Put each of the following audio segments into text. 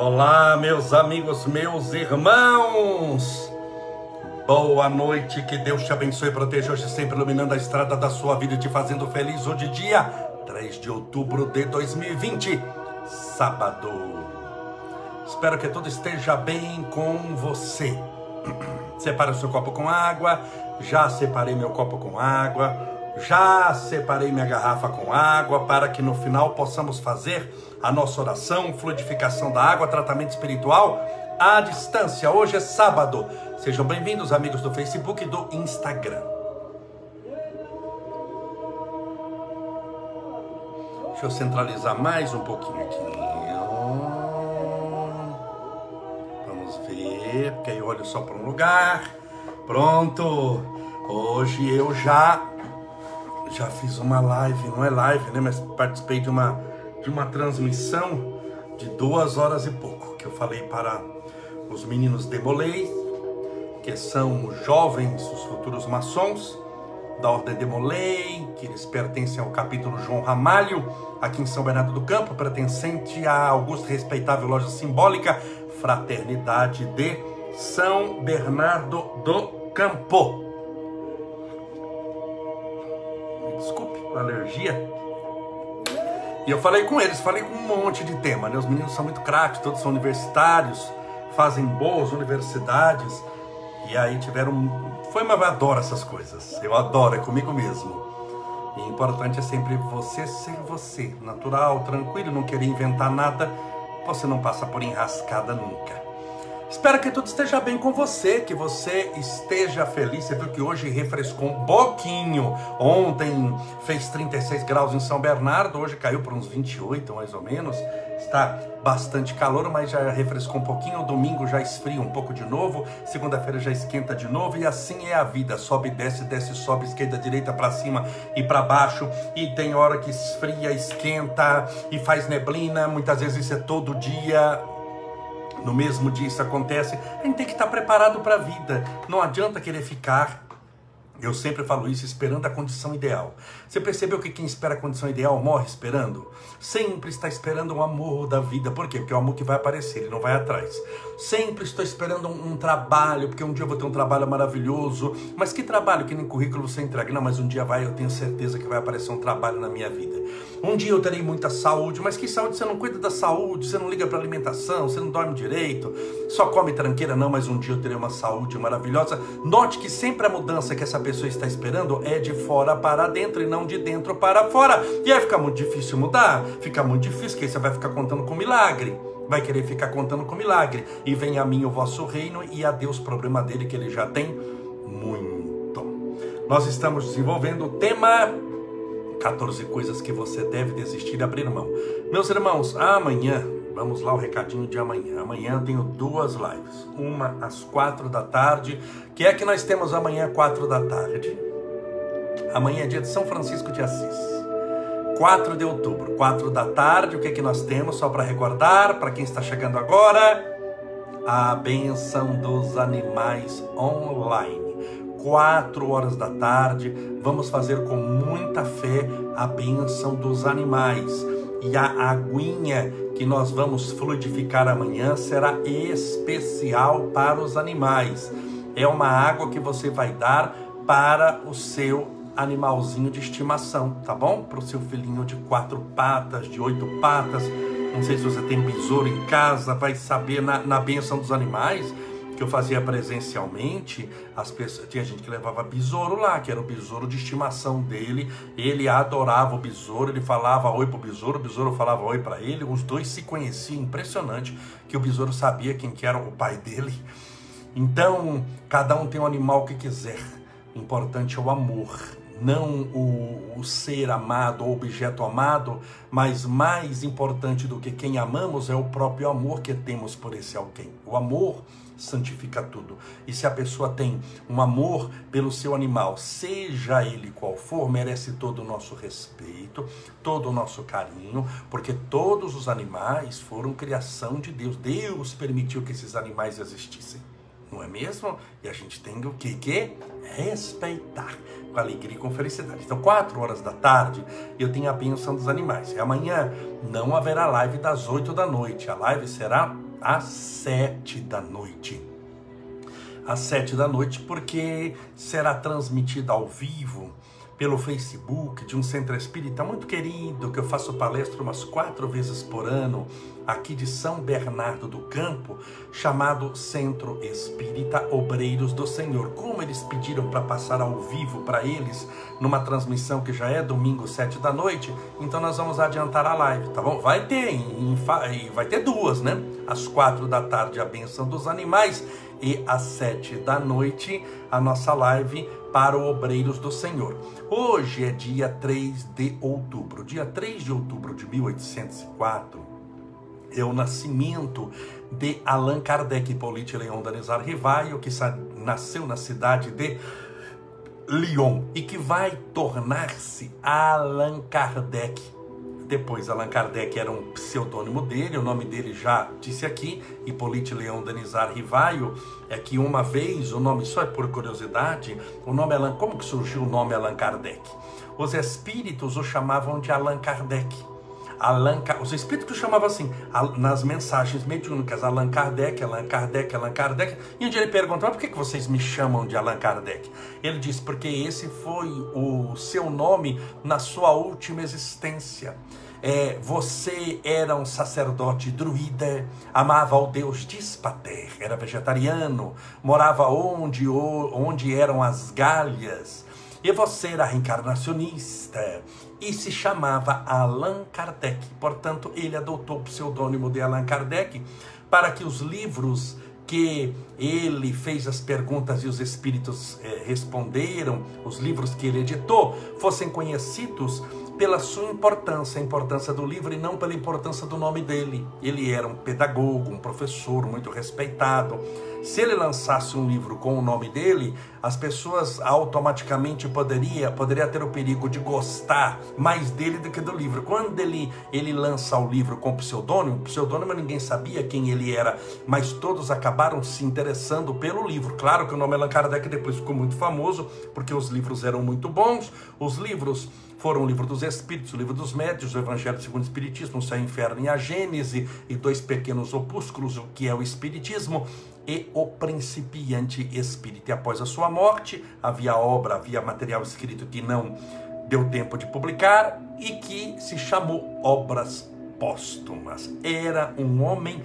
Olá, meus amigos, meus irmãos. Boa noite, que Deus te abençoe e proteja hoje sempre iluminando a estrada da sua vida e te fazendo feliz hoje dia 3 de outubro de 2020, sábado. Espero que tudo esteja bem com você. Separe o seu copo com água. Já separei meu copo com água. Já separei minha garrafa com água para que no final possamos fazer a nossa oração, fluidificação da água, tratamento espiritual à distância. Hoje é sábado. Sejam bem-vindos, amigos do Facebook e do Instagram. Deixa eu centralizar mais um pouquinho aqui. Vamos ver, porque aí eu olho só para um lugar. Pronto. Hoje eu já já fiz uma live, não é live, né? Mas participei de uma de uma transmissão de duas horas e pouco que eu falei para os meninos Demolei, que são jovens, os futuros maçons da Ordem Demolei, que eles pertencem ao capítulo João Ramalho, aqui em São Bernardo do Campo, pertencente à augusta respeitável loja simbólica Fraternidade de São Bernardo do Campo. Alergia. E eu falei com eles, falei com um monte de tema, né? Os meninos são muito craques, todos são universitários, fazem boas universidades. E aí tiveram. Foi uma. Eu adoro essas coisas. Eu adoro, é comigo mesmo. E o importante é sempre você ser você, natural, tranquilo, não querer inventar nada. Você não passa por enrascada nunca. Espero que tudo esteja bem com você, que você esteja feliz. Você viu que hoje refrescou um pouquinho. Ontem fez 36 graus em São Bernardo, hoje caiu para uns 28 mais ou menos. Está bastante calor, mas já refrescou um pouquinho. Domingo já esfria um pouco de novo. Segunda-feira já esquenta de novo. E assim é a vida: sobe, desce, desce, sobe, esquerda, direita, para cima e para baixo. E tem hora que esfria, esquenta e faz neblina. Muitas vezes isso é todo dia no mesmo dia isso acontece, a gente tem que estar preparado para a vida. Não adianta querer ficar eu sempre falo isso, esperando a condição ideal. Você percebeu que quem espera a condição ideal morre esperando? Sempre está esperando o amor da vida. Por quê? Porque é o amor que vai aparecer, ele não vai atrás. Sempre estou esperando um, um, trabalho, porque um dia eu vou ter um trabalho maravilhoso. Mas que trabalho que nem currículo você entrega? Não, mas um dia vai, eu tenho certeza que vai aparecer um trabalho na minha vida. Um dia eu terei muita saúde, mas que saúde? Você não cuida da saúde, você não liga para alimentação, você não dorme direito, só come tranqueira, não, mas um dia eu terei uma saúde maravilhosa. Note que sempre a mudança que essa pessoa está esperando é de fora para dentro e não de dentro para fora. E aí fica muito difícil mudar, fica muito difícil, porque aí você vai ficar contando com milagre. Vai querer ficar contando com milagre. E vem a mim o vosso reino e a Deus problema dele que ele já tem muito. Nós estamos desenvolvendo o tema 14 coisas que você deve desistir de abrir mão. Meus irmãos, amanhã Vamos lá o recadinho de amanhã. Amanhã eu tenho duas lives. Uma às quatro da tarde. Que é que nós temos amanhã, quatro da tarde? Amanhã é dia de São Francisco de Assis. 4 de outubro, 4 da tarde, o que é que nós temos? Só para recordar, para quem está chegando agora, a benção dos animais online. 4 horas da tarde, vamos fazer com muita fé a benção dos animais. E a aguinha que nós vamos fluidificar amanhã será especial para os animais. É uma água que você vai dar para o seu animalzinho de estimação, tá bom? Para o seu filhinho de quatro patas, de oito patas. Não sei se você tem besouro em casa, vai saber na, na benção dos animais que eu fazia presencialmente, as pessoas, tinha gente que levava besouro lá, que era o besouro de estimação dele. Ele adorava o besouro, ele falava oi pro besouro, o besouro falava oi para ele. Os dois se conheciam, impressionante que o besouro sabia quem que era o pai dele. Então, cada um tem o animal que quiser. O importante é o amor não o, o, ser amado ou objeto amado, mas mais importante do que quem amamos é o próprio amor que temos por esse alguém. O amor santifica tudo. E se a pessoa tem um amor pelo seu animal, seja ele qual for, merece todo o nosso respeito, todo o nosso carinho, porque todos os animais foram criação de Deus. Deus permitiu que esses animais existissem. Não é mesmo? E a gente tem o que? que? Respeitar com alegria e com felicidade. Então, quatro horas da tarde, eu tenho a bênção dos animais. E amanhã não haverá live das oito da noite. A live será às sete da noite. Às sete da noite, porque será transmitida ao vivo pelo Facebook de um centro espírita muito querido, que eu faço palestra umas quatro vezes por ano, aqui de São Bernardo do Campo, chamado Centro Espírita Obreiros do Senhor. Como eles pediram para passar ao vivo para eles, numa transmissão que já é domingo, sete da noite, então nós vamos adiantar a live, tá bom? Vai ter, em, vai ter duas, né? Às quatro da tarde, a benção dos animais, e às sete da noite, a nossa live para o Obreiros do Senhor. Hoje é dia 3 de outubro. Dia 3 de outubro de 1804 é o nascimento de Allan Kardec Hippolyte Leon Danizar Rivaio, que nasceu na cidade de Lyon e que vai tornar-se Allan Kardec depois, Allan Kardec era um pseudônimo dele, o nome dele já disse aqui, Hippolyte Leão Denizar Rivaio, é que uma vez, o nome só é por curiosidade, o nome Allan, como que surgiu o nome Allan Kardec? Os espíritos o chamavam de Allan Kardec. Allan, os espíritos chamavam assim, nas mensagens mediúnicas, Allan Kardec, Allan Kardec, Allan Kardec. E um dia ele perguntou, por que vocês me chamam de Allan Kardec? Ele disse, porque esse foi o seu nome na sua última existência. É, você era um sacerdote druida, amava ao deus Dispater, era vegetariano, morava onde, onde eram as galhas, e você era reencarnacionista e se chamava Allan Kardec. Portanto, ele adotou o pseudônimo de Allan Kardec para que os livros que ele fez as perguntas e os espíritos eh, responderam, os livros que ele editou, fossem conhecidos pela sua importância, a importância do livro e não pela importância do nome dele. Ele era um pedagogo, um professor muito respeitado. Se ele lançasse um livro com o nome dele, as pessoas automaticamente poderia, poderia ter o perigo de gostar mais dele do que do livro. Quando ele, ele lança o livro com pseudônimo, pseudônimo ninguém sabia quem ele era, mas todos acabaram se interessando pelo livro. Claro que o nome Allan Kardec depois ficou muito famoso, porque os livros eram muito bons, os livros foram o livro dos Espíritos, o livro dos Médios, o Evangelho segundo o Espiritismo, o Céu e o Inferno e a Gênese, e dois pequenos opúsculos, o que é o Espiritismo, e o Principiante Espírita. E após a sua morte, havia obra, havia material escrito que não deu tempo de publicar e que se chamou Obras Póstumas. Era um homem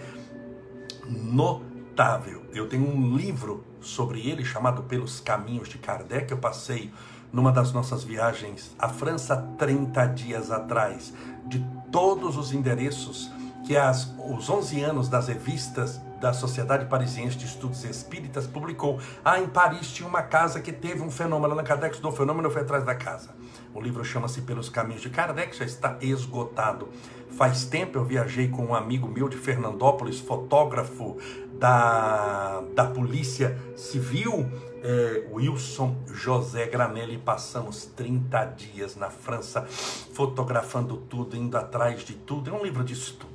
notável. Eu tenho um livro sobre ele chamado Pelos Caminhos de Kardec. Eu passei numa das nossas viagens à França 30 dias atrás, de todos os endereços que as, os 11 anos das revistas da Sociedade Parisiense de Estudos Espíritas publicou. Ah, em Paris tinha uma casa que teve um fenômeno. Allan Kardec estudou o fenômeno foi atrás da casa. O livro chama-se Pelos Caminhos de Kardec, já está esgotado. Faz tempo eu viajei com um amigo meu de Fernandópolis, fotógrafo da, da Polícia Civil, é, Wilson José Granelli. Passamos 30 dias na França fotografando tudo, indo atrás de tudo. É um livro de estudo.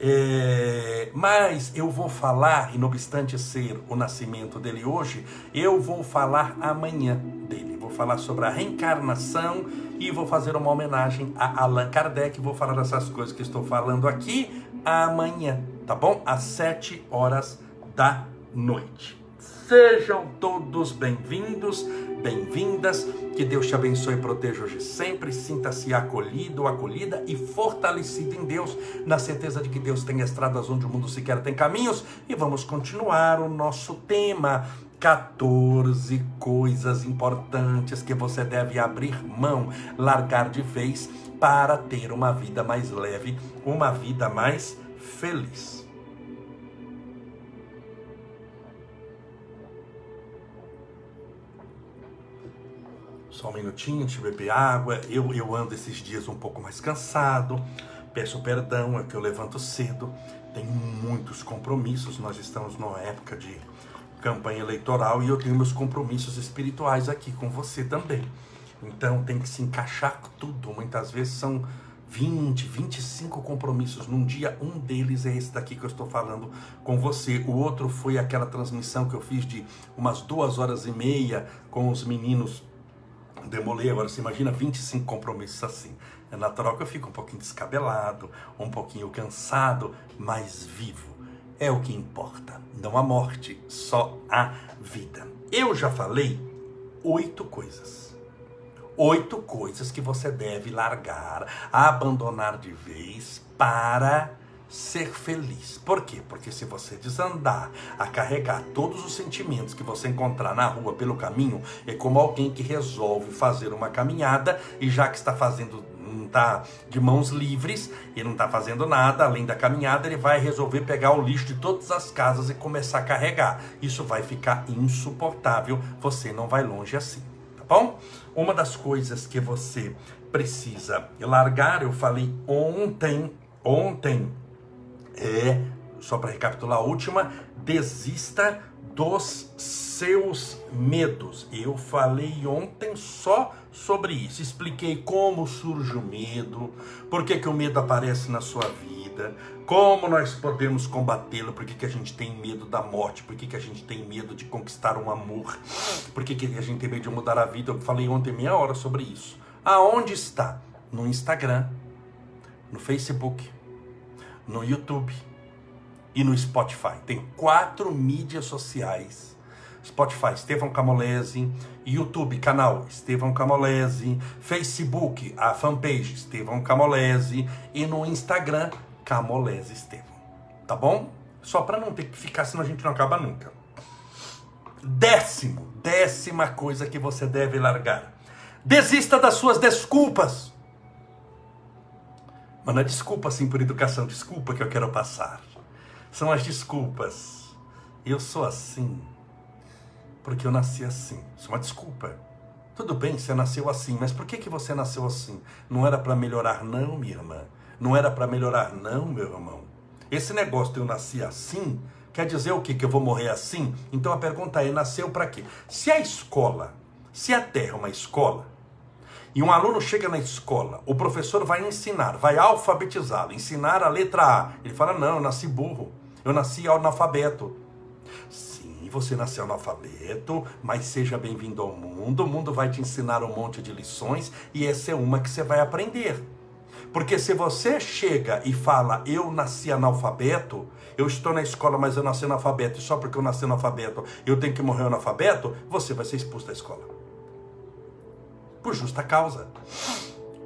É, mas eu vou falar, e não obstante ser o nascimento dele hoje, eu vou falar amanhã dele. Vou falar sobre a reencarnação e vou fazer uma homenagem a Allan Kardec. Vou falar essas coisas que estou falando aqui amanhã, tá bom? Às 7 horas da noite. Sejam todos bem-vindos, bem-vindas. Que Deus te abençoe e proteja hoje sempre. Sinta-se acolhido, acolhida e fortalecido em Deus, na certeza de que Deus tem estradas onde o mundo sequer tem caminhos. E vamos continuar o nosso tema. 14 coisas importantes que você deve abrir mão, largar de vez para ter uma vida mais leve, uma vida mais feliz. Só um minutinho, deixa eu beber água. Eu, eu ando esses dias um pouco mais cansado. Peço perdão, é que eu levanto cedo. Tenho muitos compromissos. Nós estamos numa época de campanha eleitoral e eu tenho meus compromissos espirituais aqui com você também. Então tem que se encaixar tudo. Muitas vezes são 20, 25 compromissos num dia. Um deles é esse daqui que eu estou falando com você. O outro foi aquela transmissão que eu fiz de umas duas horas e meia com os meninos demolei. Agora você imagina 25 compromissos assim. É natural que eu fique um pouquinho descabelado, um pouquinho cansado, mas vivo. é o que importa. Não a morte, só a vida. Eu já falei oito coisas. Oito coisas que você deve largar, abandonar de vez para ser feliz. Por quê? Porque se você desandar a carregar todos os sentimentos que você encontrar na rua pelo caminho, é como alguém que resolve fazer uma caminhada e já que está fazendo não está de mãos livres, e não está fazendo nada além da caminhada, ele vai resolver pegar o lixo de todas as casas e começar a carregar. Isso vai ficar insuportável, você não vai longe assim, tá bom? Uma das coisas que você precisa largar, eu falei ontem, ontem, é, só para recapitular a última, desista dos seus medos. Eu falei ontem só sobre isso. Expliquei como surge o medo, por que, que o medo aparece na sua vida, como nós podemos combatê-lo, por que, que a gente tem medo da morte, por que, que a gente tem medo de conquistar um amor, por que, que a gente tem medo de mudar a vida. Eu falei ontem meia hora sobre isso. Aonde está? No Instagram, no Facebook, no YouTube e no Spotify. Tem quatro mídias sociais. Spotify, Estevão Camolese, YouTube, canal Estevão Camolese, Facebook, a fanpage Estevão Camolese e no Instagram, Camolese Estevão. Tá bom? Só para não ter que ficar, senão a gente não acaba nunca. Décimo, décima coisa que você deve largar. Desista das suas desculpas. Mas não é desculpa assim por educação, desculpa que eu quero passar. São as desculpas. Eu sou assim porque eu nasci assim. Isso é uma desculpa. Tudo bem, você nasceu assim, mas por que, que você nasceu assim? Não era para melhorar, não, minha irmã. Não era para melhorar, não, meu irmão. Esse negócio de eu nasci assim, quer dizer o quê? Que eu vou morrer assim? Então a pergunta é: nasceu para quê? Se a escola, se a terra é uma escola, e um aluno chega na escola, o professor vai ensinar, vai alfabetizá-lo, ensinar a letra A. Ele fala: Não, eu nasci burro, eu nasci analfabeto você nasceu analfabeto, mas seja bem-vindo ao mundo. O mundo vai te ensinar um monte de lições e essa é uma que você vai aprender. Porque se você chega e fala, eu nasci analfabeto, eu estou na escola, mas eu nasci analfabeto, e só porque eu nasci analfabeto eu tenho que morrer analfabeto, você vai ser expulso da escola. Por justa causa.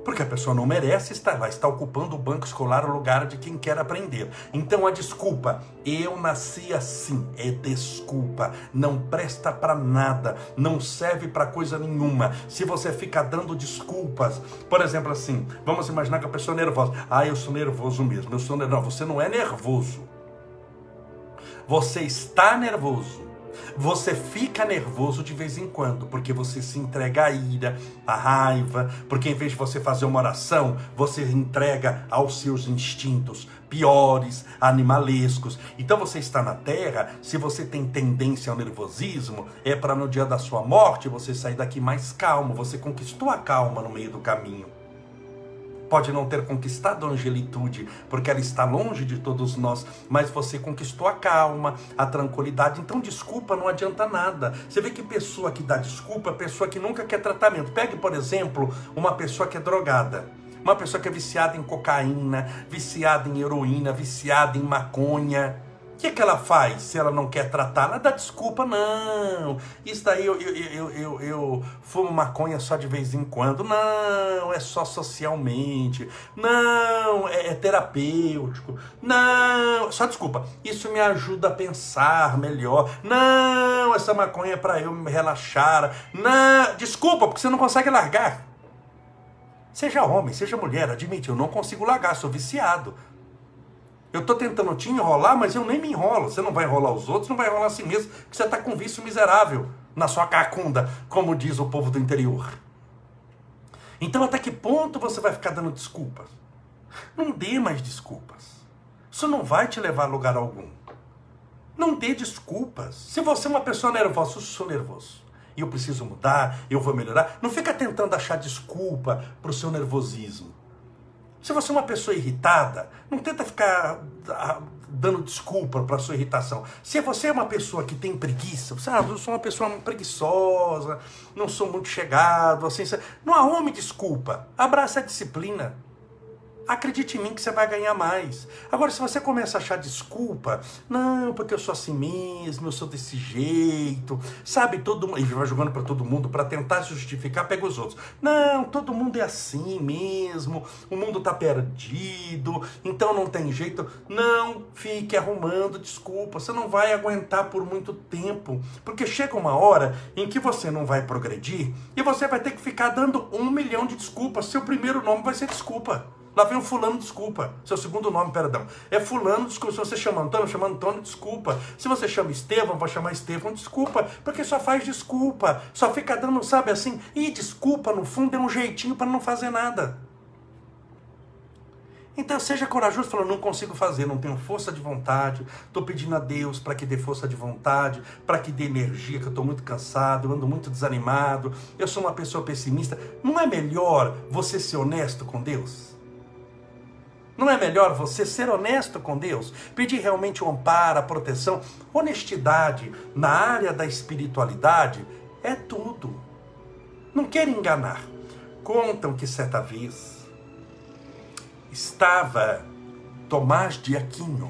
Porque a pessoa não merece estar lá, está ocupando o banco escolar, o lugar de quem quer aprender. Então a desculpa, eu nasci assim, é desculpa, não presta para nada, não serve para coisa nenhuma. Se você ficar dando desculpas, por exemplo, assim, vamos imaginar que a pessoa é nervosa. Ah, eu sou nervoso mesmo, eu sou nervoso. Não, você não é nervoso. Você está nervoso você fica nervoso de vez em quando, porque você se entrega à ira, à raiva, porque em vez de você fazer uma oração, você entrega aos seus instintos piores, animalescos. Então você está na terra, se você tem tendência ao nervosismo, é para no dia da sua morte você sair daqui mais calmo, você conquistou a calma no meio do caminho pode não ter conquistado a angelitude, porque ela está longe de todos nós, mas você conquistou a calma, a tranquilidade. Então, desculpa não adianta nada. Você vê que pessoa que dá desculpa é pessoa que nunca quer tratamento. Pegue, por exemplo, uma pessoa que é drogada. Uma pessoa que é viciada em cocaína, viciada em heroína, viciada em maconha que, que ela faz se ela não quer tratar? Ela dá desculpa, não. Isso daí eu, eu, eu, eu, eu fumo maconha só de vez em quando. Não, é só socialmente. Não, é, é terapêutico. Não, só desculpa. Isso me ajuda a pensar melhor. Não, essa maconha é para eu me relaxar. Não, desculpa, porque você não consegue largar. Seja homem, seja mulher, admite, eu não consigo largar, sou viciado. Eu estou tentando te enrolar, mas eu nem me enrolo. Você não vai enrolar os outros, não vai enrolar a si mesmo, porque você está com vício miserável na sua cacunda, como diz o povo do interior. Então, até que ponto você vai ficar dando desculpas? Não dê mais desculpas. Isso não vai te levar a lugar algum. Não dê desculpas. Se você é uma pessoa nervosa, eu sou nervoso eu preciso mudar, eu vou melhorar, não fica tentando achar desculpa para o seu nervosismo. Se você é uma pessoa irritada, não tenta ficar ah, dando desculpa para sua irritação. Se você é uma pessoa que tem preguiça, você, ah, eu sou uma pessoa preguiçosa, não sou muito chegado, assim, não arrume desculpa. Abraça a disciplina. Acredite em mim que você vai ganhar mais. Agora, se você começa a achar desculpa, não, porque eu sou assim mesmo, eu sou desse jeito, sabe, todo e vai jogando para todo mundo para tentar se justificar, pega os outros. Não, todo mundo é assim mesmo, o mundo tá perdido, então não tem jeito. Não fique arrumando desculpa, você não vai aguentar por muito tempo, porque chega uma hora em que você não vai progredir e você vai ter que ficar dando um milhão de desculpas. Seu primeiro nome vai ser desculpa. Lá vem o fulano, desculpa. Seu segundo nome, perdão. É fulano, desculpa. Se você chama Antônio, chama Antônio, desculpa. Se você chama Estevão, vai chamar Estevão, desculpa. Porque só faz desculpa. Só fica dando, sabe assim? E desculpa, no fundo, é um jeitinho para não fazer nada. Então seja corajoso, falando, não consigo fazer, não tenho força de vontade, estou pedindo a Deus para que dê força de vontade, para que dê energia, que eu estou muito cansado, eu ando muito desanimado, eu sou uma pessoa pessimista. Não é melhor você ser honesto com Deus? Não é melhor você ser honesto com Deus? Pedir realmente o amparo, a proteção, honestidade na área da espiritualidade é tudo. Não quero enganar. Contam que certa vez estava Tomás de Aquino,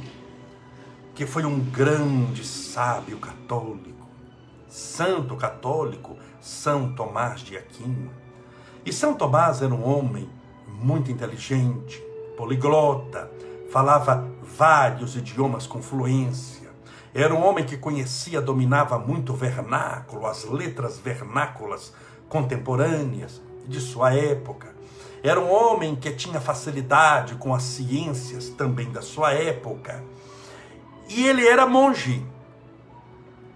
que foi um grande sábio católico, santo católico, São Tomás de Aquino. E São Tomás era um homem muito inteligente, poliglota, falava vários idiomas com fluência. Era um homem que conhecia, dominava muito o vernáculo, as letras vernáculas contemporâneas de sua época. Era um homem que tinha facilidade com as ciências também da sua época. E ele era monge.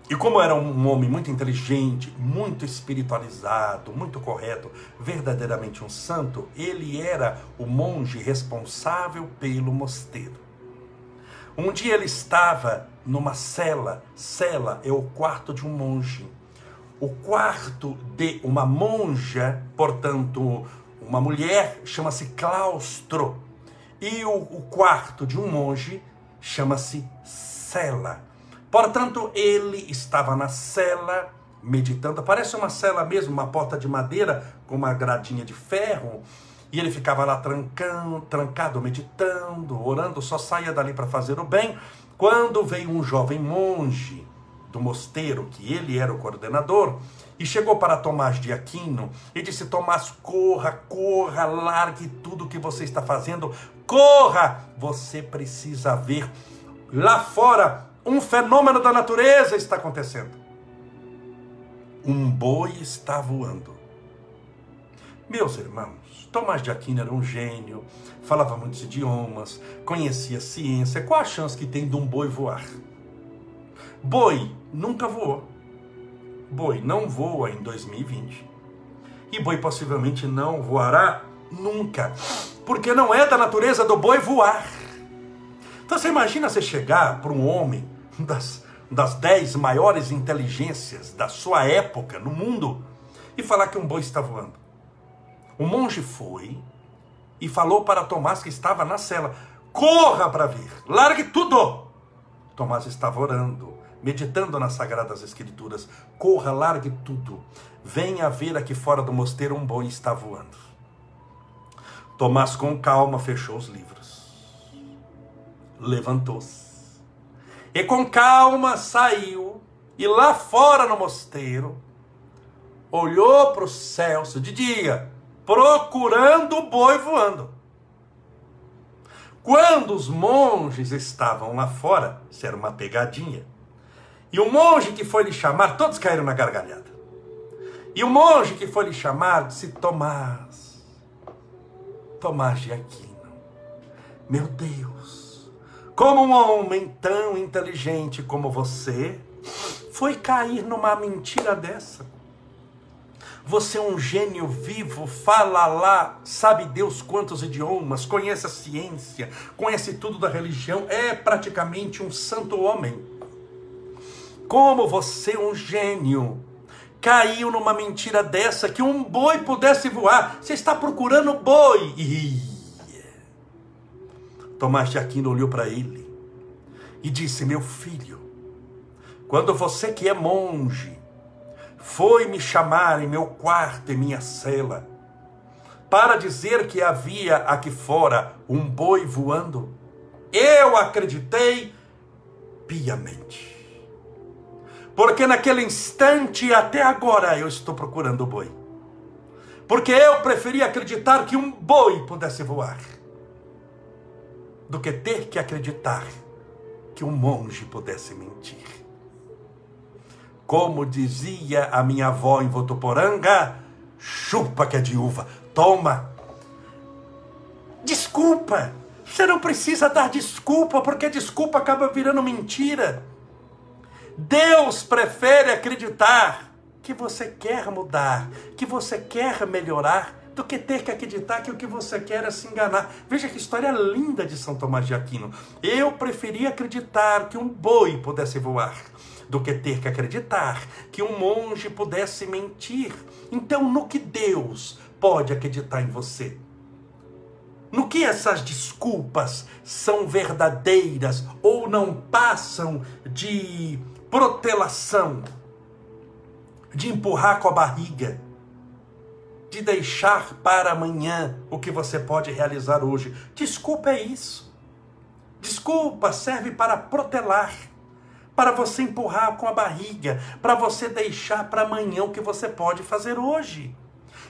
E como era um homem muito inteligente, muito espiritualizado, muito correto, verdadeiramente um santo, ele era o monge responsável pelo mosteiro. Um dia ele estava numa cela, cela é o quarto de um monge. O quarto de uma monja, portanto, uma mulher chama-se claustro. E o, o quarto de um monge chama-se cela. Portanto, ele estava na cela meditando. Parece uma cela mesmo, uma porta de madeira com uma gradinha de ferro. E ele ficava lá trancando, trancado, meditando, orando, só saía dali para fazer o bem. Quando veio um jovem monge do mosteiro, que ele era o coordenador, e chegou para Tomás de Aquino e disse: Tomás, corra, corra, largue tudo que você está fazendo, corra! Você precisa ver lá fora um fenômeno da natureza está acontecendo. Um boi está voando. Meus irmãos, Tomás de Aquino era um gênio, falava muitos idiomas, conhecia ciência. Qual a chance que tem de um boi voar? Boi nunca voou. Boi não voa em 2020. E boi possivelmente não voará nunca. Porque não é da natureza do boi voar. Então você imagina você chegar para um homem das, das dez maiores inteligências da sua época no mundo e falar que um boi está voando. O monge foi e falou para Tomás que estava na cela: corra para ver, largue tudo. Tomás estava orando meditando nas Sagradas Escrituras. Corra, largue tudo. Venha ver aqui fora do mosteiro um boi está voando. Tomás, com calma, fechou os livros. Levantou-se. E com calma saiu. E lá fora no mosteiro, olhou para o céu de dia, procurando o boi voando. Quando os monges estavam lá fora, isso era uma pegadinha e o monge que foi lhe chamar, todos caíram na gargalhada. E o monge que foi lhe chamar disse: Tomás, Tomás de Aquino, meu Deus, como um homem tão inteligente como você foi cair numa mentira dessa? Você é um gênio vivo, fala lá, sabe Deus quantos idiomas, conhece a ciência, conhece tudo da religião, é praticamente um santo homem. Como você um gênio. Caiu numa mentira dessa que um boi pudesse voar. Você está procurando boi. Tomás de Aquino olhou para ele e disse: Meu filho, quando você que é monge foi me chamar em meu quarto, em minha cela, para dizer que havia aqui fora um boi voando? Eu acreditei piamente. Porque naquele instante até agora eu estou procurando o boi. Porque eu preferi acreditar que um boi pudesse voar do que ter que acreditar que um monge pudesse mentir. Como dizia a minha avó em Votuporanga, chupa que é de uva, toma. Desculpa, você não precisa dar desculpa, porque desculpa acaba virando mentira. Deus prefere acreditar que você quer mudar, que você quer melhorar, do que ter que acreditar que o que você quer é se enganar. Veja que história linda de São Tomás de Aquino. Eu preferi acreditar que um boi pudesse voar do que ter que acreditar que um monge pudesse mentir. Então, no que Deus pode acreditar em você? No que essas desculpas são verdadeiras ou não passam de protelação, de empurrar com a barriga, de deixar para amanhã o que você pode realizar hoje. Desculpa é isso. Desculpa serve para protelar, para você empurrar com a barriga, para você deixar para amanhã o que você pode fazer hoje.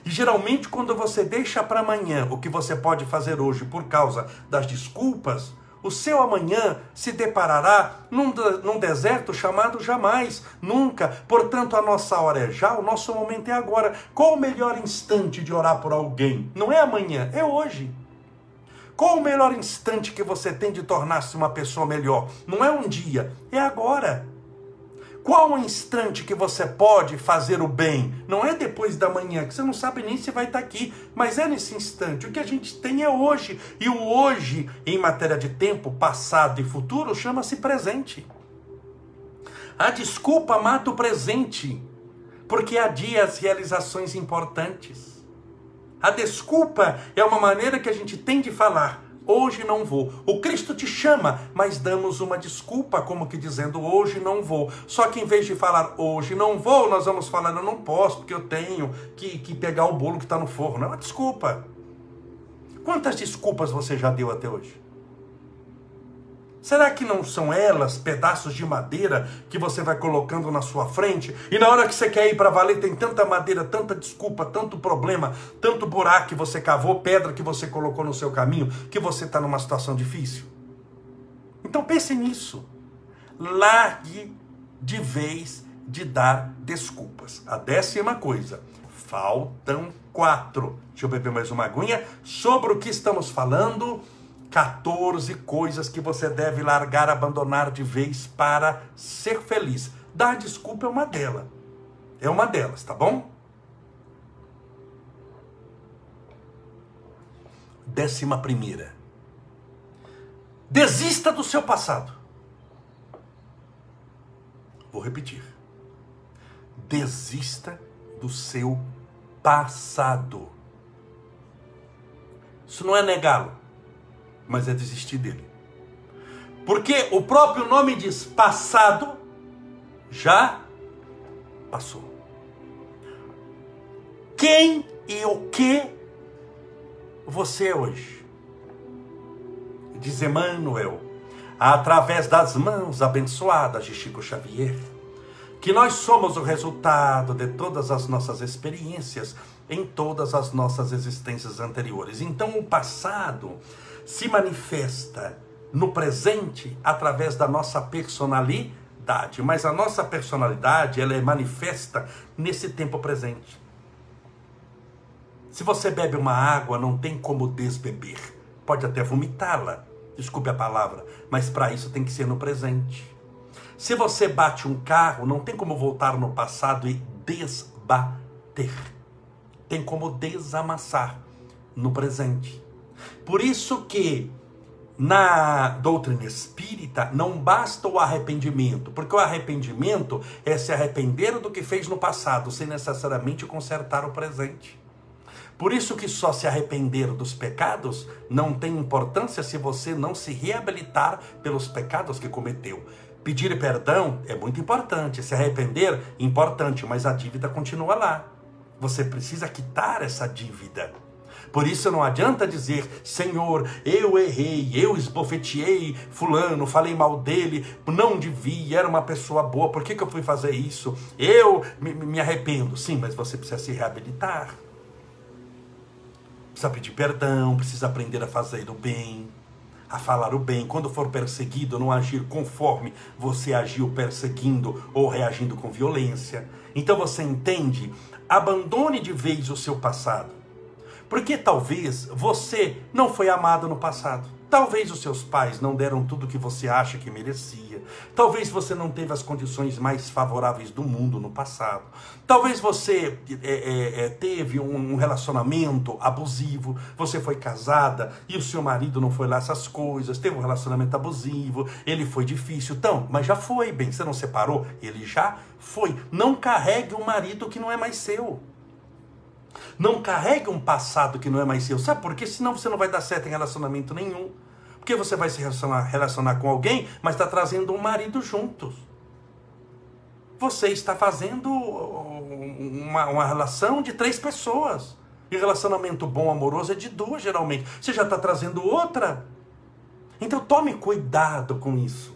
E geralmente, quando você deixa para amanhã o que você pode fazer hoje por causa das desculpas, o seu amanhã se deparará num, num deserto chamado jamais, nunca. Portanto, a nossa hora é já, o nosso momento é agora. Qual o melhor instante de orar por alguém? Não é amanhã, é hoje. Qual o melhor instante que você tem de tornar-se uma pessoa melhor? Não é um dia, é agora. Qual o instante que você pode fazer o bem? Não é depois da manhã, que você não sabe nem se vai estar aqui, mas é nesse instante. O que a gente tem é hoje. E o hoje, em matéria de tempo, passado e futuro, chama-se presente. A desculpa mata o presente, porque adia as realizações importantes. A desculpa é uma maneira que a gente tem de falar hoje não vou. O Cristo te chama, mas damos uma desculpa, como que dizendo hoje não vou. Só que em vez de falar hoje não vou, nós vamos falar eu não posso, porque eu tenho que, que pegar o bolo que está no forno. É uma desculpa. Quantas desculpas você já deu até hoje? Será que não são elas pedaços de madeira que você vai colocando na sua frente? E na hora que você quer ir para valer, tem tanta madeira, tanta desculpa, tanto problema, tanto buraco que você cavou, pedra que você colocou no seu caminho, que você está numa situação difícil? Então pense nisso. Largue de vez de dar desculpas. A décima coisa, faltam quatro. Deixa eu beber mais uma aguinha. Sobre o que estamos falando 14 coisas que você deve largar, abandonar de vez para ser feliz. Dar desculpa é uma delas. É uma delas, tá bom? Décima primeira. Desista do seu passado. Vou repetir. Desista do seu passado. Isso não é negá-lo mas é desistir dele. Porque o próprio nome diz: passado já passou. Quem e o que você é hoje? Diz Emmanuel, através das mãos abençoadas de Chico Xavier, que nós somos o resultado de todas as nossas experiências em todas as nossas existências anteriores. Então, o passado se manifesta no presente através da nossa personalidade, mas a nossa personalidade ela é manifesta nesse tempo presente. Se você bebe uma água, não tem como desbeber. Pode até vomitá-la, desculpe a palavra, mas para isso tem que ser no presente. Se você bate um carro, não tem como voltar no passado e desbater. Tem como desamassar no presente. Por isso que na doutrina espírita não basta o arrependimento, porque o arrependimento é se arrepender do que fez no passado, sem necessariamente consertar o presente. Por isso que só se arrepender dos pecados não tem importância se você não se reabilitar pelos pecados que cometeu. Pedir perdão é muito importante, se arrepender importante, mas a dívida continua lá. Você precisa quitar essa dívida. Por isso não adianta dizer, Senhor, eu errei, eu esbofeteei fulano, falei mal dele, não devia, era uma pessoa boa, por que, que eu fui fazer isso? Eu me, me arrependo. Sim, mas você precisa se reabilitar. Precisa pedir perdão, precisa aprender a fazer o bem, a falar o bem. Quando for perseguido, não agir conforme você agiu perseguindo ou reagindo com violência. Então você entende? Abandone de vez o seu passado. Porque talvez você não foi amado no passado. Talvez os seus pais não deram tudo o que você acha que merecia. Talvez você não teve as condições mais favoráveis do mundo no passado. Talvez você é, é, é, teve um relacionamento abusivo. Você foi casada e o seu marido não foi lá essas coisas. Teve um relacionamento abusivo. Ele foi difícil. Então, mas já foi, bem. Você não separou? Ele já foi. Não carregue um marido que não é mais seu. Não carregue um passado que não é mais seu. Sabe por quê? Senão você não vai dar certo em relacionamento nenhum. Porque você vai se relacionar, relacionar com alguém, mas está trazendo um marido juntos. Você está fazendo uma, uma relação de três pessoas. E relacionamento bom, amoroso, é de duas, geralmente. Você já está trazendo outra. Então tome cuidado com isso.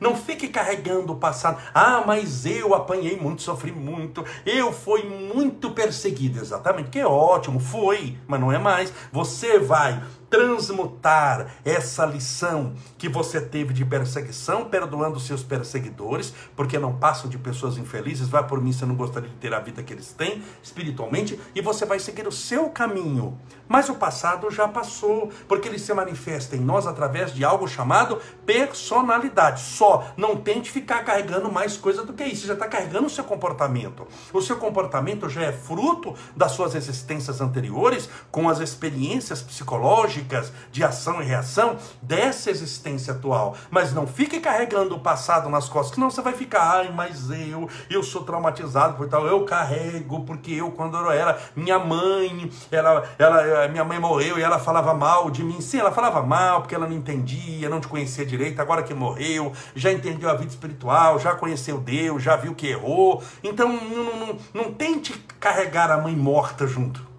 Não fique carregando o passado. Ah, mas eu apanhei muito, sofri muito. Eu fui muito perseguido. Exatamente, que é ótimo, foi, mas não é mais. Você vai transmutar essa lição que você teve de perseguição, perdoando seus perseguidores, porque não passam de pessoas infelizes, vai por mim, você não gostaria de ter a vida que eles têm espiritualmente, e você vai seguir o seu caminho. Mas o passado já passou, porque ele se manifesta em nós através de algo chamado personalidade. Só não tente ficar carregando mais coisa do que isso, você já está carregando o seu comportamento. O seu comportamento já é fruto das suas existências anteriores, com as experiências psicológicas lógicas de ação e reação dessa existência atual. Mas não fique carregando o passado nas costas, senão você vai ficar, ai, mas eu, eu sou traumatizado por tal, eu carrego, porque eu, quando eu era minha mãe, ela, ela, eh, minha mãe morreu e ela falava mal de mim. Sim, ela falava mal porque ela não entendia, não te conhecia direito, agora que morreu, já entendeu a vida espiritual, já conheceu Deus, já viu que errou. Então não, não, não, não tente carregar a mãe morta junto.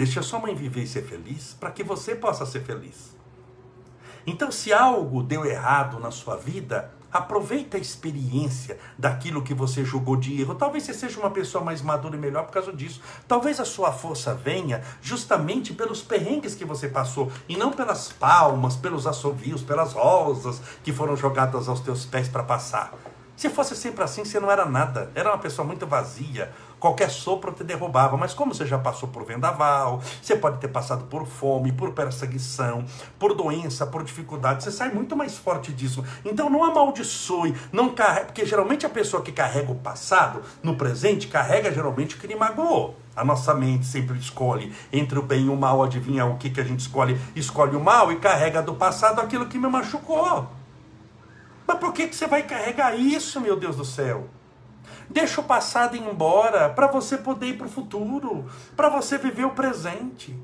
Deixe a sua mãe viver e ser feliz para que você possa ser feliz. Então, se algo deu errado na sua vida, aproveita a experiência daquilo que você julgou de erro. Talvez você seja uma pessoa mais madura e melhor por causa disso. Talvez a sua força venha justamente pelos perrengues que você passou e não pelas palmas, pelos assovios, pelas rosas que foram jogadas aos teus pés para passar. Se fosse sempre assim, você não era nada. Era uma pessoa muito vazia, Qualquer sopro te derrubava, mas como você já passou por vendaval, você pode ter passado por fome, por perseguição, por doença, por dificuldade, você sai muito mais forte disso. Então não amaldiçoe, não carrega, porque geralmente a pessoa que carrega o passado no presente carrega geralmente o que lhe magoou. A nossa mente sempre escolhe entre o bem e o mal, adivinha o que, que a gente escolhe? Escolhe o mal e carrega do passado aquilo que me machucou. Mas por que, que você vai carregar isso, meu Deus do céu? Deixa o passado embora para você poder ir para o futuro, para você viver o presente.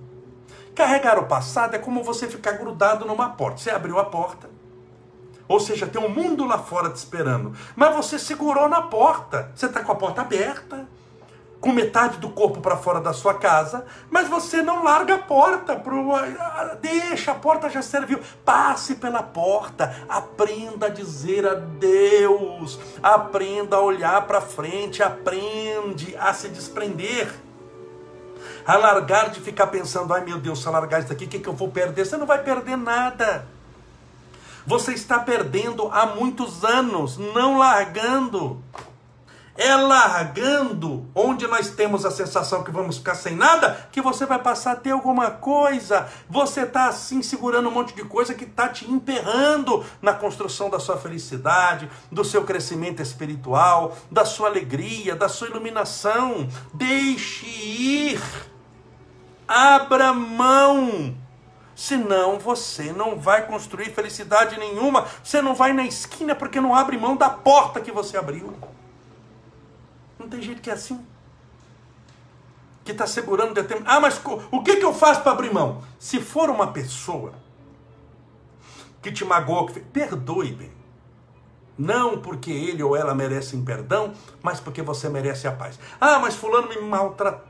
Carregar o passado é como você ficar grudado numa porta. Você abriu a porta, ou seja, tem um mundo lá fora te esperando, mas você segurou na porta. Você está com a porta aberta com metade do corpo para fora da sua casa, mas você não larga a porta, pro, deixa, a porta já serviu. Passe pela porta, aprenda a dizer adeus, aprenda a olhar para frente, aprende a se desprender. A largar de ficar pensando, ai meu Deus, se eu largar isso aqui, o que, que eu vou perder? Você não vai perder nada. Você está perdendo há muitos anos, não largando. É largando, onde nós temos a sensação que vamos ficar sem nada, que você vai passar a ter alguma coisa. Você está assim segurando um monte de coisa que está te emperrando na construção da sua felicidade, do seu crescimento espiritual, da sua alegria, da sua iluminação. Deixe ir. Abra mão. Senão você não vai construir felicidade nenhuma. Você não vai na esquina porque não abre mão da porta que você abriu. Não tem jeito que é assim. Que está segurando determinado. Ah, mas o que, que eu faço para abrir mão? Se for uma pessoa que te magoou, que... perdoe bem. Não porque ele ou ela merecem perdão, mas porque você merece a paz. Ah, mas fulano me maltratou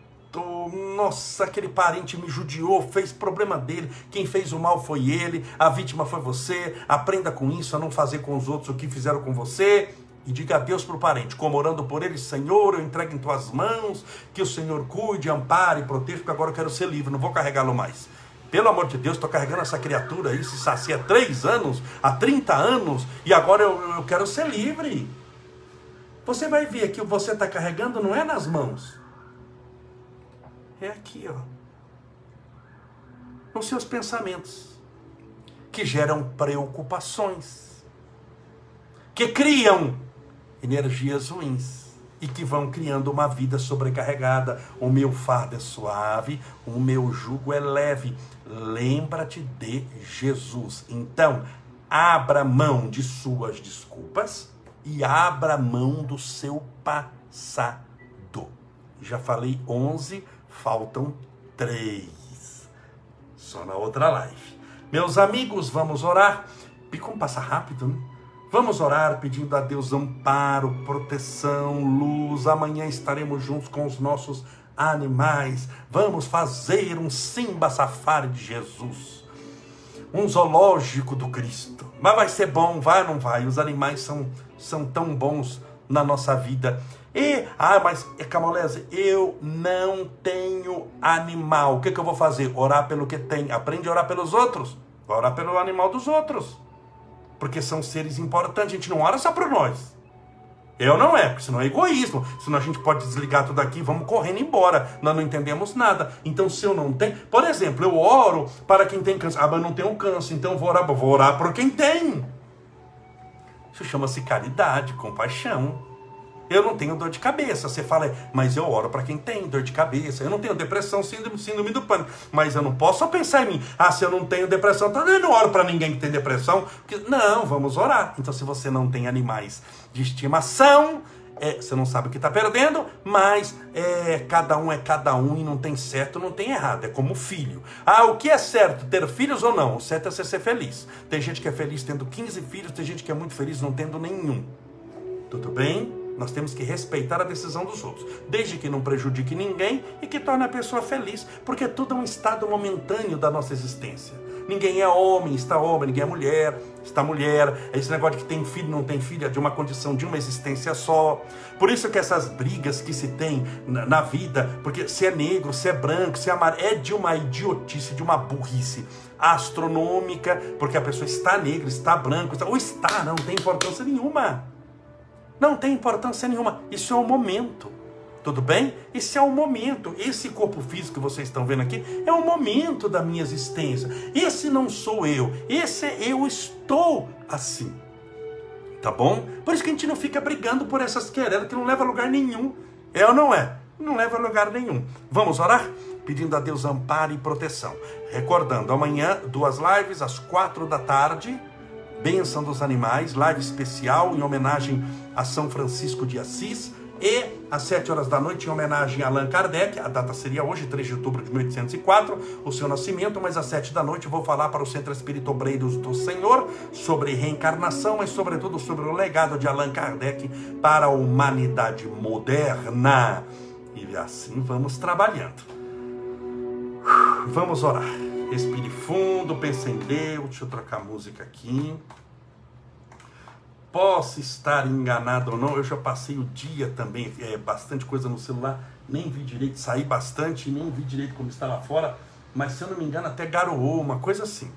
nossa, aquele parente me judiou, fez problema dele, quem fez o mal foi ele, a vítima foi você. Aprenda com isso, a não fazer com os outros o que fizeram com você. E diga adeus para o parente, como orando por ele, Senhor, eu entrego em tuas mãos, que o Senhor cuide, ampare, proteja, porque agora eu quero ser livre, não vou carregá-lo mais. Pelo amor de Deus, estou carregando essa criatura aí, se sacia há três anos, há 30 anos, e agora eu, eu quero ser livre. Você vai ver que o que você está carregando não é nas mãos, é aqui, ó. Nos seus pensamentos, que geram preocupações, que criam energias ruins e que vão criando uma vida sobrecarregada. O meu fardo é suave, o meu jugo é leve. Lembra-te de Jesus. Então, abra mão de suas desculpas e abra mão do seu passado. Já falei 11 faltam três. Só na outra live. Meus amigos, vamos orar. E como passa rápido, né? Vamos orar pedindo a Deus amparo, proteção, luz. Amanhã estaremos juntos com os nossos animais. Vamos fazer um Simba Safari de Jesus. Um zoológico do Cristo. Mas vai ser bom, vai ou não vai? Os animais são, são tão bons na nossa vida. E, ah, mas é Camolese, eu não tenho animal. O que, que eu vou fazer? Orar pelo que tem. Aprende a orar pelos outros. Orar pelo animal dos outros. Porque são seres importantes. A gente não ora só para nós. Eu não é, porque senão é egoísmo. Senão a gente pode desligar tudo aqui vamos correndo embora. Nós não entendemos nada. Então, se eu não tenho. Por exemplo, eu oro para quem tem câncer. Ah, mas não tenho câncer, então vou orar, vou orar quem tem. Isso chama-se caridade, compaixão. Eu não tenho dor de cabeça. Você fala, mas eu oro para quem tem dor de cabeça. Eu não tenho depressão, síndrome, síndrome do pânico. Mas eu não posso só pensar em mim. Ah, se eu não tenho depressão, então eu não oro para ninguém que tem depressão. Porque, não, vamos orar. Então, se você não tem animais de estimação, é, você não sabe o que está perdendo, mas é, cada um é cada um e não tem certo, não tem errado. É como filho. Ah, o que é certo? Ter filhos ou não? O certo é você ser feliz. Tem gente que é feliz tendo 15 filhos, tem gente que é muito feliz não tendo nenhum. Tudo bem? Nós temos que respeitar a decisão dos outros, desde que não prejudique ninguém e que torne a pessoa feliz, porque tudo é um estado momentâneo da nossa existência. Ninguém é homem, está homem, ninguém é mulher, está mulher. Esse negócio de que tem filho, não tem filho, é de uma condição de uma existência só. Por isso que essas brigas que se tem na, na vida, porque se é negro, se é branco, se é amarelo, é de uma idiotice, de uma burrice astronômica, porque a pessoa está negra, está branco, está, ou está, não tem importância nenhuma. Não tem importância nenhuma. Isso é um momento. Tudo bem? Esse é um momento. Esse corpo físico que vocês estão vendo aqui é um momento da minha existência. Esse não sou eu. Esse é eu estou assim. Tá bom? Por isso que a gente não fica brigando por essas querelas que não leva a lugar nenhum. É ou não é? Não leva a lugar nenhum. Vamos orar? Pedindo a Deus amparo e proteção. Recordando, amanhã, duas lives às quatro da tarde Bênção dos Animais, live especial em homenagem a São Francisco de Assis. E às 7 horas da noite, em homenagem a Allan Kardec, a data seria hoje, 3 de outubro de 1804, o seu nascimento, mas às 7 da noite vou falar para o Centro Espírito Obreiros do Senhor sobre reencarnação, mas sobretudo sobre o legado de Allan Kardec para a humanidade moderna. E assim vamos trabalhando. Vamos orar. Respire fundo, pense em Deus. Deixa eu trocar a música aqui. Posso estar enganado ou não, eu já passei o dia também, é, bastante coisa no celular, nem vi direito, saí bastante, nem vi direito como está lá fora, mas se eu não me engano, até garoou, uma coisa assim.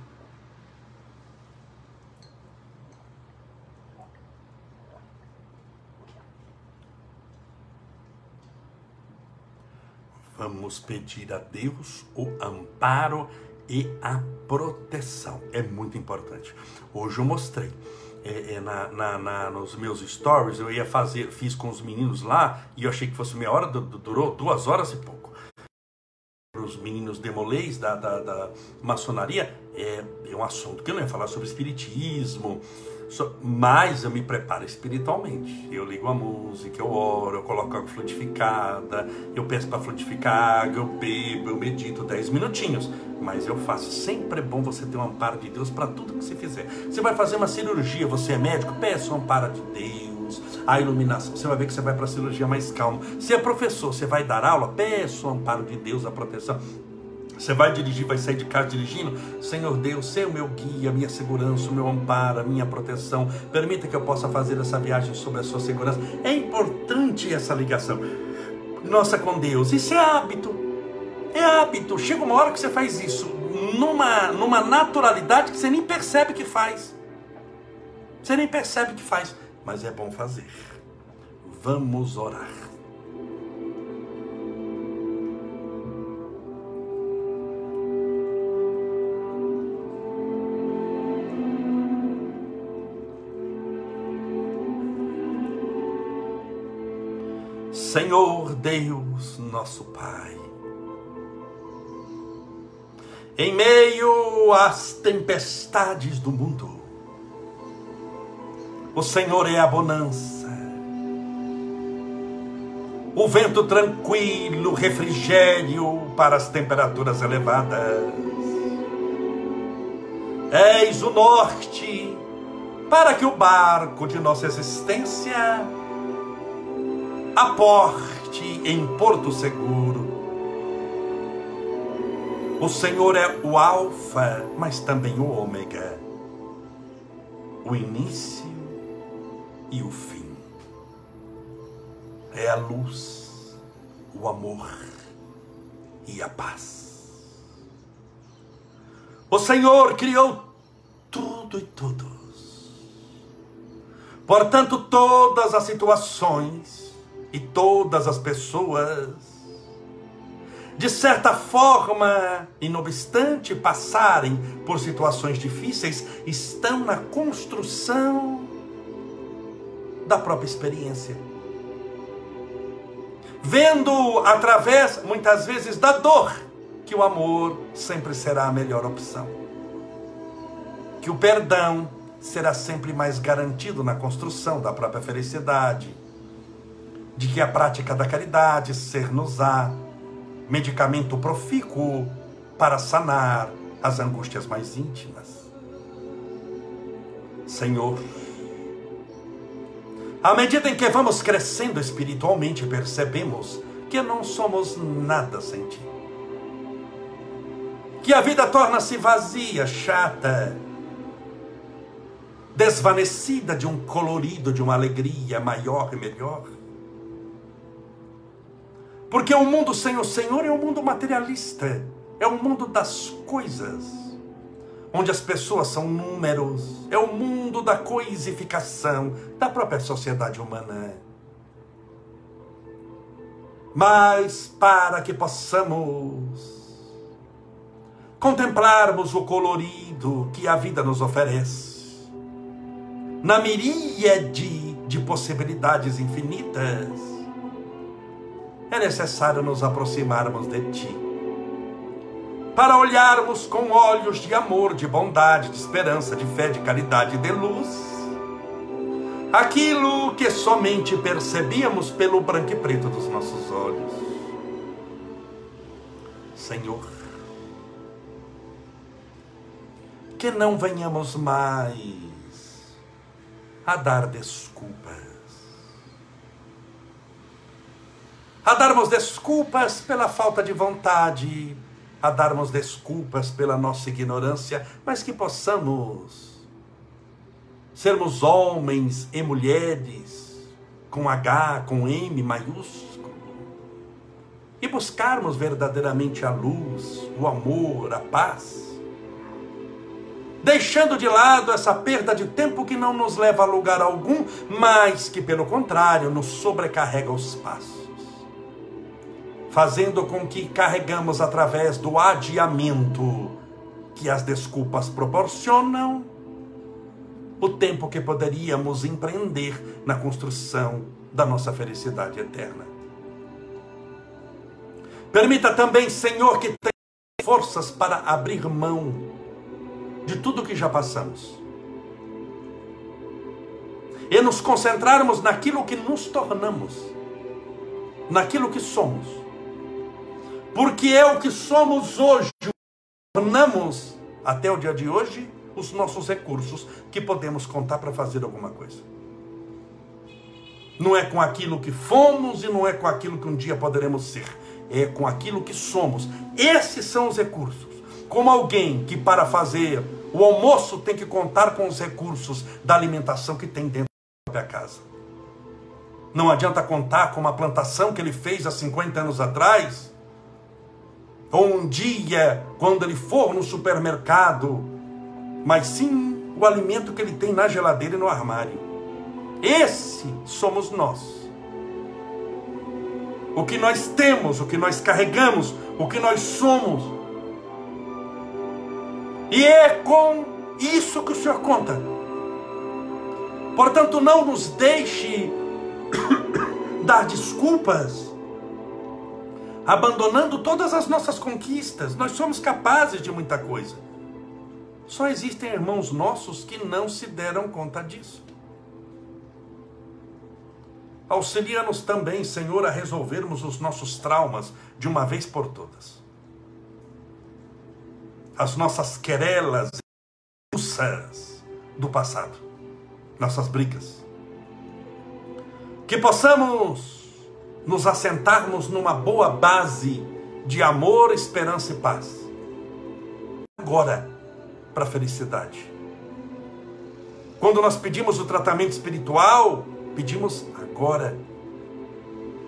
Vamos pedir a Deus o amparo e a proteção. É muito importante. Hoje eu mostrei. É, é, na, na, na, nos meus stories, eu ia fazer, fiz com os meninos lá, e eu achei que fosse meia hora, durou duas horas e pouco. Para os meninos demolês da, da, da maçonaria, é, é um assunto que eu não ia falar sobre espiritismo, mas eu me preparo espiritualmente. Eu ligo a música, eu oro, eu coloco água frutificada, eu peço para frutificar água, eu bebo, eu medito 10 minutinhos. Mas eu faço. Sempre é bom você ter um amparo de Deus para tudo que você fizer. Você vai fazer uma cirurgia, você é médico, peça o um amparo de Deus. a iluminação. Você vai ver que você vai para a cirurgia mais calmo. Se é professor, você vai dar aula, peça o amparo de Deus, a proteção. Você vai dirigir, vai sair de casa dirigindo. Senhor Deus, seja o meu guia, minha segurança, o meu amparo, a minha proteção. Permita que eu possa fazer essa viagem sob a sua segurança. É importante essa ligação nossa com Deus. Isso é hábito. É hábito. Chega uma hora que você faz isso numa, numa naturalidade que você nem percebe que faz. Você nem percebe que faz. Mas é bom fazer. Vamos orar. Senhor Deus, nosso Pai, em meio às tempestades do mundo, o Senhor é a bonança, o vento tranquilo, refrigério para as temperaturas elevadas. És o norte para que o barco de nossa existência aporte em porto seguro. O Senhor é o Alfa, mas também o Ômega, o início e o fim. É a luz, o amor e a paz. O Senhor criou tudo e todos. Portanto, todas as situações e todas as pessoas, de certa forma, e não obstante passarem por situações difíceis, estão na construção da própria experiência. Vendo através, muitas vezes, da dor, que o amor sempre será a melhor opção. Que o perdão será sempre mais garantido na construção da própria felicidade de que a prática da caridade ser-nos-á medicamento profícuo para sanar as angústias mais íntimas. Senhor, à medida em que vamos crescendo espiritualmente, percebemos que não somos nada sem Ti. Que a vida torna-se vazia, chata, desvanecida de um colorido, de uma alegria maior e melhor. Porque o mundo sem o Senhor é um mundo materialista, é o um mundo das coisas, onde as pessoas são números, é o um mundo da coisificação da própria sociedade humana. Mas para que possamos contemplarmos o colorido que a vida nos oferece, na miríade de possibilidades infinitas, é necessário nos aproximarmos de Ti, para olharmos com olhos de amor, de bondade, de esperança, de fé, de caridade e de luz, aquilo que somente percebíamos pelo branco e preto dos nossos olhos. Senhor, que não venhamos mais a dar desculpas a darmos desculpas pela falta de vontade, a darmos desculpas pela nossa ignorância, mas que possamos sermos homens e mulheres com H, com M maiúsculo, e buscarmos verdadeiramente a luz, o amor, a paz, deixando de lado essa perda de tempo que não nos leva a lugar algum, mas que, pelo contrário, nos sobrecarrega os passos fazendo com que carregamos através do adiamento que as desculpas proporcionam o tempo que poderíamos empreender na construção da nossa felicidade eterna. Permita também, Senhor, que tenha forças para abrir mão de tudo que já passamos e nos concentrarmos naquilo que nos tornamos, naquilo que somos porque é o que somos hoje, tornamos até o dia de hoje os nossos recursos que podemos contar para fazer alguma coisa. Não é com aquilo que fomos e não é com aquilo que um dia poderemos ser. É com aquilo que somos. Esses são os recursos. Como alguém que para fazer o almoço tem que contar com os recursos da alimentação que tem dentro da própria casa. Não adianta contar com uma plantação que ele fez há 50 anos atrás, ou um dia, quando ele for no supermercado, mas sim o alimento que ele tem na geladeira e no armário. Esse somos nós. O que nós temos, o que nós carregamos, o que nós somos. E é com isso que o Senhor conta. Portanto, não nos deixe dar desculpas, abandonando todas as nossas conquistas. Nós somos capazes de muita coisa. Só existem irmãos nossos que não se deram conta disso. Auxilia-nos também, Senhor, a resolvermos os nossos traumas de uma vez por todas. As nossas querelas do passado, nossas brigas. Que possamos nos assentarmos numa boa base de amor, esperança e paz. Agora, para a felicidade. Quando nós pedimos o tratamento espiritual, pedimos agora.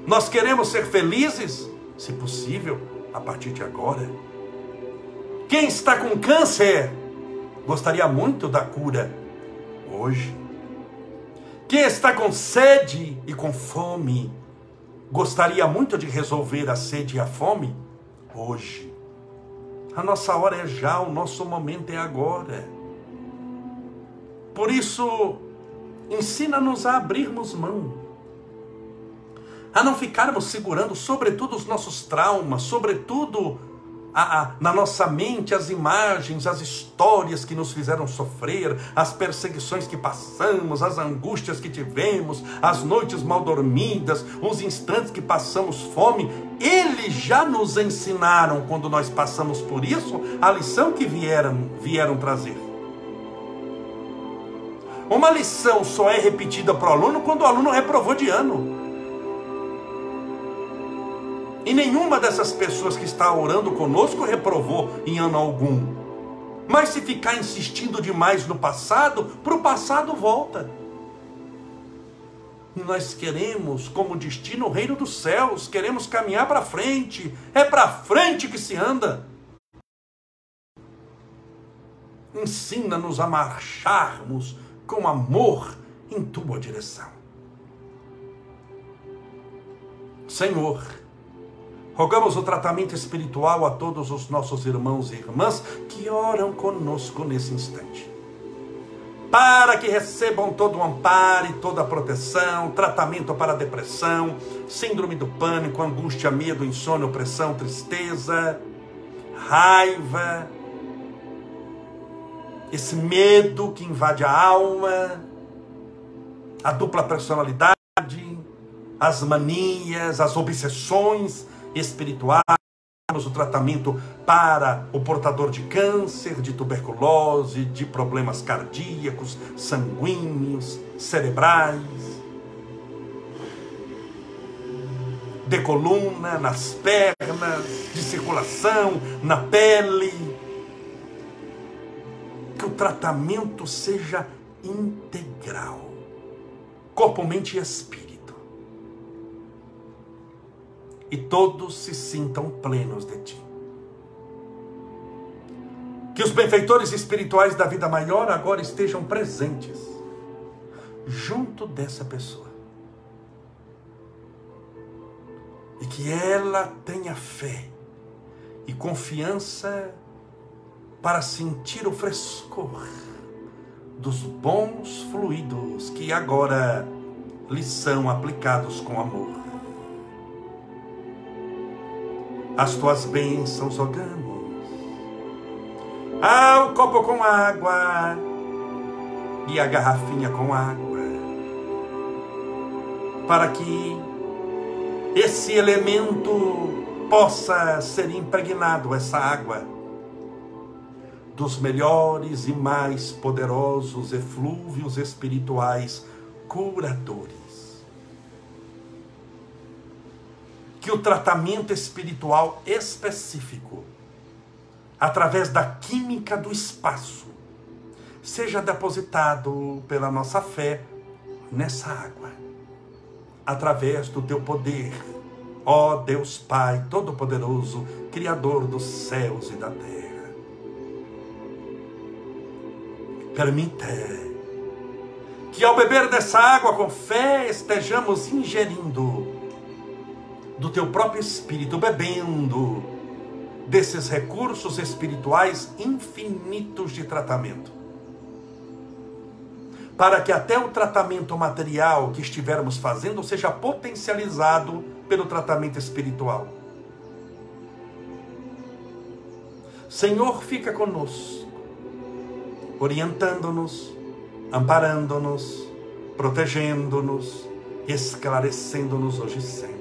Nós queremos ser felizes, se possível, a partir de agora. Quem está com câncer gostaria muito da cura hoje. Quem está com sede e com fome gostaria muito de resolver a sede e a fome hoje. A nossa hora é já, o nosso momento é agora. Por isso, ensina-nos a abrirmos mão a não ficarmos segurando, sobretudo, os nossos traumas, sobretudo a, a, na nossa mente as imagens, as histórias que nos fizeram sofrer, as perseguições que passamos, as angústias que tivemos, as noites mal dormidas, os instantes que passamos fome. Eles já nos ensinaram, quando nós passamos por isso, a lição que vieram, vieram trazer. Uma lição só é repetida para o aluno quando o aluno reprovou de ano. E nenhuma dessas pessoas que está orando conosco reprovou em ano algum. Mas se ficar insistindo demais no passado, para o passado volta. Nós queremos como destino o reino dos céus, queremos caminhar para frente. É para frente que se anda. Ensina-nos a marcharmos com amor em tua direção. Senhor, Rogamos o tratamento espiritual a todos os nossos irmãos e irmãs que oram conosco nesse instante. Para que recebam todo o amparo e toda a proteção, tratamento para depressão, síndrome do pânico, angústia, medo, insônia, opressão, tristeza, raiva, esse medo que invade a alma, a dupla personalidade, as manias, as obsessões, espirituais, o tratamento para o portador de câncer, de tuberculose, de problemas cardíacos, sanguíneos, cerebrais, de coluna, nas pernas, de circulação, na pele. Que o tratamento seja integral, corpo, mente e espírito e todos se sintam plenos de ti. Que os benfeitores espirituais da vida maior agora estejam presentes junto dessa pessoa. E que ela tenha fé e confiança para sentir o frescor dos bons fluidos que agora lhe são aplicados com amor as tuas bênçãos rogamos. Ah, o copo com água e a garrafinha com água, para que esse elemento possa ser impregnado, essa água, dos melhores e mais poderosos eflúvios espirituais curadores que o tratamento espiritual específico, através da química do espaço, seja depositado pela nossa fé nessa água, através do teu poder, ó Deus Pai Todo-Poderoso, Criador dos céus e da terra. Permita que ao beber dessa água com fé estejamos ingerindo do teu próprio espírito, bebendo desses recursos espirituais infinitos de tratamento. Para que até o tratamento material que estivermos fazendo seja potencializado pelo tratamento espiritual. Senhor, fica conosco, orientando-nos, amparando-nos, protegendo-nos, esclarecendo-nos hoje e sempre.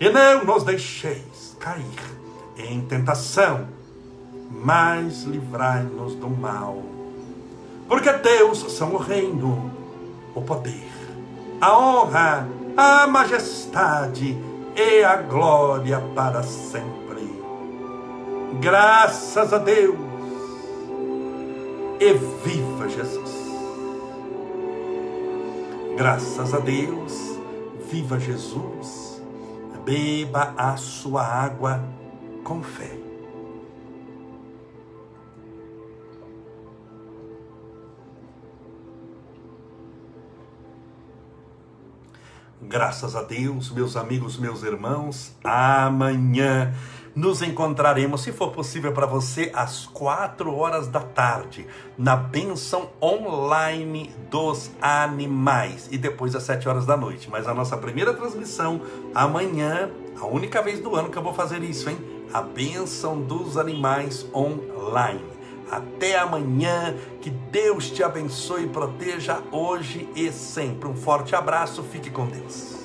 e não nos deixeis cair em tentação, mas livrai-nos do mal. Porque Deus são o reino, o poder, a honra, a majestade e a glória para sempre. Graças a Deus e viva Jesus. Graças a Deus, viva Jesus beba a sua água com fé. Graças a Deus, meus amigos, meus irmãos, amanhã nos encontraremos, se for possível para você, às quatro horas da tarde, na benção online dos animais, e depois às sete horas da noite. Mas a nossa primeira transmissão, amanhã, a única vez do ano que eu vou fazer isso, hein? A benção dos animais online. Até amanhã, que Deus te abençoe e proteja hoje e sempre. Um forte abraço, fique com Deus.